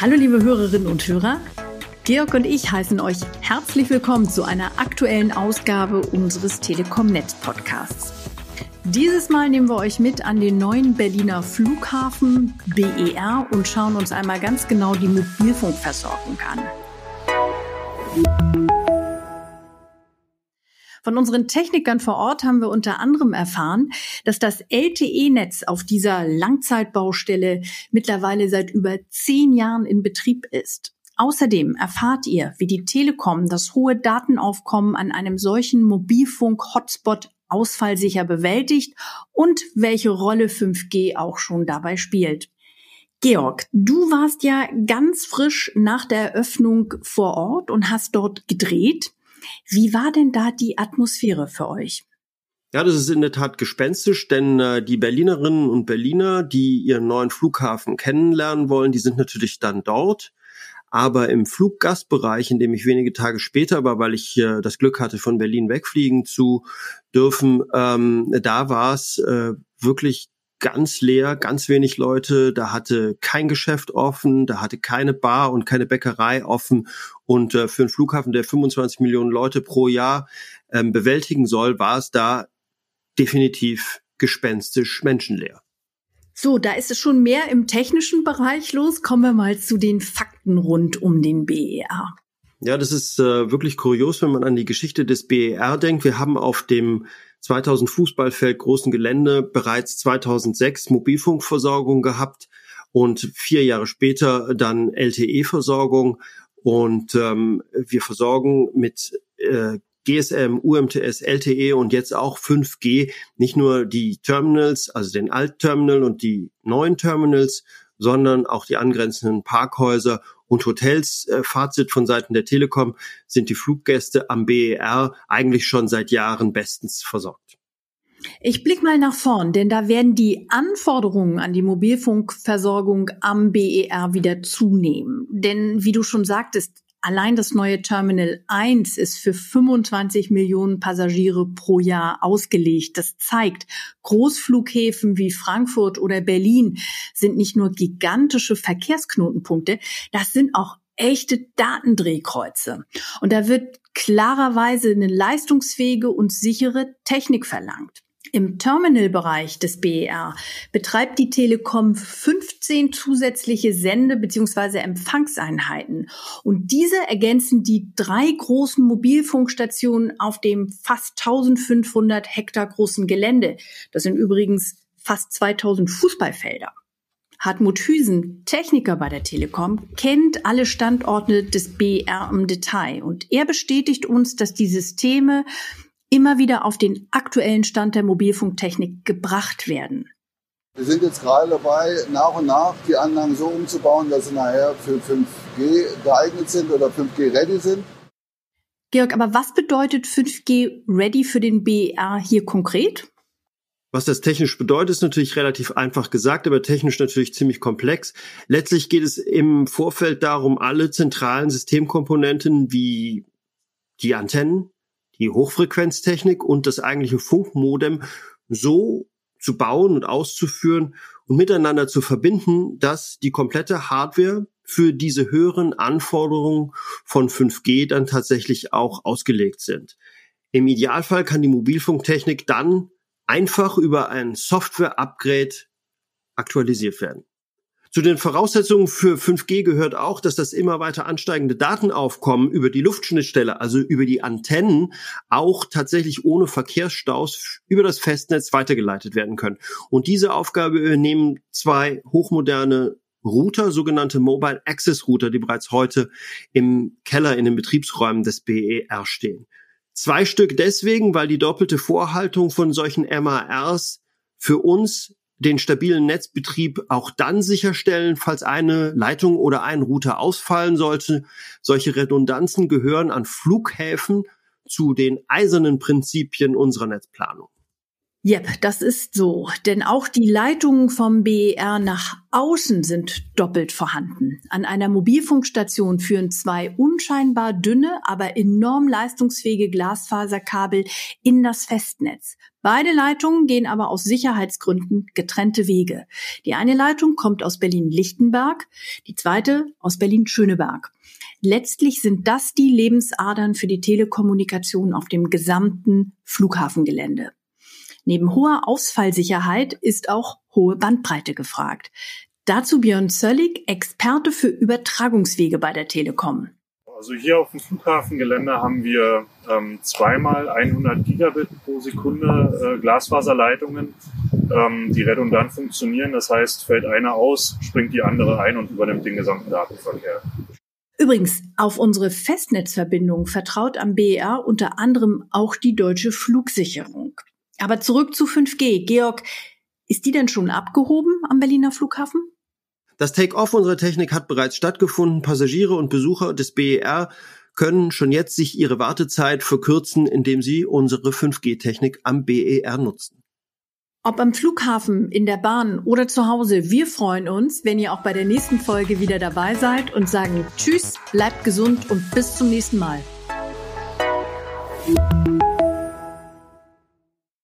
Hallo liebe Hörerinnen und Hörer. Georg und ich heißen euch herzlich willkommen zu einer aktuellen Ausgabe unseres Telekom-Netz Podcasts. Dieses Mal nehmen wir euch mit an den neuen Berliner Flughafen BER und schauen uns einmal ganz genau die Mobilfunkversorgung an. Von unseren Technikern vor Ort haben wir unter anderem erfahren, dass das LTE-Netz auf dieser Langzeitbaustelle mittlerweile seit über zehn Jahren in Betrieb ist. Außerdem erfahrt ihr, wie die Telekom das hohe Datenaufkommen an einem solchen Mobilfunk-Hotspot ausfallsicher bewältigt und welche Rolle 5G auch schon dabei spielt. Georg, du warst ja ganz frisch nach der Eröffnung vor Ort und hast dort gedreht. Wie war denn da die Atmosphäre für euch? Ja, das ist in der Tat gespenstisch, denn äh, die Berlinerinnen und Berliner, die ihren neuen Flughafen kennenlernen wollen, die sind natürlich dann dort. Aber im Fluggastbereich, in dem ich wenige Tage später war, weil ich äh, das Glück hatte, von Berlin wegfliegen zu dürfen, ähm, da war es äh, wirklich ganz leer, ganz wenig Leute, da hatte kein Geschäft offen, da hatte keine Bar und keine Bäckerei offen und äh, für einen Flughafen, der 25 Millionen Leute pro Jahr ähm, bewältigen soll, war es da definitiv gespenstisch menschenleer. So, da ist es schon mehr im technischen Bereich los. Kommen wir mal zu den Fakten rund um den BER. Ja, das ist äh, wirklich kurios, wenn man an die Geschichte des BER denkt. Wir haben auf dem 2000 Fußballfeld großen Gelände bereits 2006 Mobilfunkversorgung gehabt und vier Jahre später dann LTE-Versorgung. Und ähm, wir versorgen mit äh, GSM, UMTS, LTE und jetzt auch 5G nicht nur die Terminals, also den Altterminal und die neuen Terminals, sondern auch die angrenzenden Parkhäuser und Hotels. Äh, Fazit von Seiten der Telekom sind die Fluggäste am BER eigentlich schon seit Jahren bestens versorgt. Ich blick mal nach vorn, denn da werden die Anforderungen an die Mobilfunkversorgung am BER wieder zunehmen. Denn wie du schon sagtest, Allein das neue Terminal 1 ist für 25 Millionen Passagiere pro Jahr ausgelegt. Das zeigt, Großflughäfen wie Frankfurt oder Berlin sind nicht nur gigantische Verkehrsknotenpunkte, das sind auch echte Datendrehkreuze. Und da wird klarerweise eine leistungsfähige und sichere Technik verlangt. Im Terminalbereich des BER betreibt die Telekom 15 zusätzliche Sende- bzw. Empfangseinheiten. Und diese ergänzen die drei großen Mobilfunkstationen auf dem fast 1500 Hektar großen Gelände. Das sind übrigens fast 2000 Fußballfelder. Hartmut Hüsen, Techniker bei der Telekom, kennt alle Standorte des BER im Detail und er bestätigt uns, dass die Systeme immer wieder auf den aktuellen Stand der Mobilfunktechnik gebracht werden. Wir sind jetzt gerade dabei, nach und nach die Anlagen so umzubauen, dass sie nachher für 5G geeignet sind oder 5G ready sind. Georg, aber was bedeutet 5G ready für den BER hier konkret? Was das technisch bedeutet, ist natürlich relativ einfach gesagt, aber technisch natürlich ziemlich komplex. Letztlich geht es im Vorfeld darum, alle zentralen Systemkomponenten wie die Antennen, die Hochfrequenztechnik und das eigentliche Funkmodem so zu bauen und auszuführen und miteinander zu verbinden, dass die komplette Hardware für diese höheren Anforderungen von 5G dann tatsächlich auch ausgelegt sind. Im Idealfall kann die Mobilfunktechnik dann einfach über ein Software-Upgrade aktualisiert werden. Zu den Voraussetzungen für 5G gehört auch, dass das immer weiter ansteigende Datenaufkommen über die Luftschnittstelle, also über die Antennen, auch tatsächlich ohne Verkehrsstaus über das Festnetz weitergeleitet werden können. Und diese Aufgabe übernehmen zwei hochmoderne Router, sogenannte Mobile Access Router, die bereits heute im Keller in den Betriebsräumen des BER stehen. Zwei Stück deswegen, weil die doppelte Vorhaltung von solchen MARs für uns den stabilen Netzbetrieb auch dann sicherstellen, falls eine Leitung oder ein Router ausfallen sollte. Solche Redundanzen gehören an Flughäfen zu den eisernen Prinzipien unserer Netzplanung. Jep, das ist so. Denn auch die Leitungen vom BER nach außen sind doppelt vorhanden. An einer Mobilfunkstation führen zwei unscheinbar dünne, aber enorm leistungsfähige Glasfaserkabel in das Festnetz. Beide Leitungen gehen aber aus Sicherheitsgründen getrennte Wege. Die eine Leitung kommt aus Berlin-Lichtenberg, die zweite aus Berlin-Schöneberg. Letztlich sind das die Lebensadern für die Telekommunikation auf dem gesamten Flughafengelände. Neben hoher Ausfallsicherheit ist auch hohe Bandbreite gefragt. Dazu Björn Zöllig, Experte für Übertragungswege bei der Telekom. Also hier auf dem Flughafengelände haben wir ähm, zweimal 100 Gigabit pro Sekunde äh, Glasfaserleitungen, ähm, die redundant funktionieren. Das heißt, fällt eine aus, springt die andere ein und übernimmt den gesamten Datenverkehr. Übrigens, auf unsere Festnetzverbindung vertraut am BER unter anderem auch die deutsche Flugsicherung. Aber zurück zu 5G. Georg, ist die denn schon abgehoben am Berliner Flughafen? Das Take-off unserer Technik hat bereits stattgefunden. Passagiere und Besucher des BER können schon jetzt sich ihre Wartezeit verkürzen, indem sie unsere 5G-Technik am BER nutzen. Ob am Flughafen, in der Bahn oder zu Hause, wir freuen uns, wenn ihr auch bei der nächsten Folge wieder dabei seid und sagen Tschüss, bleibt gesund und bis zum nächsten Mal.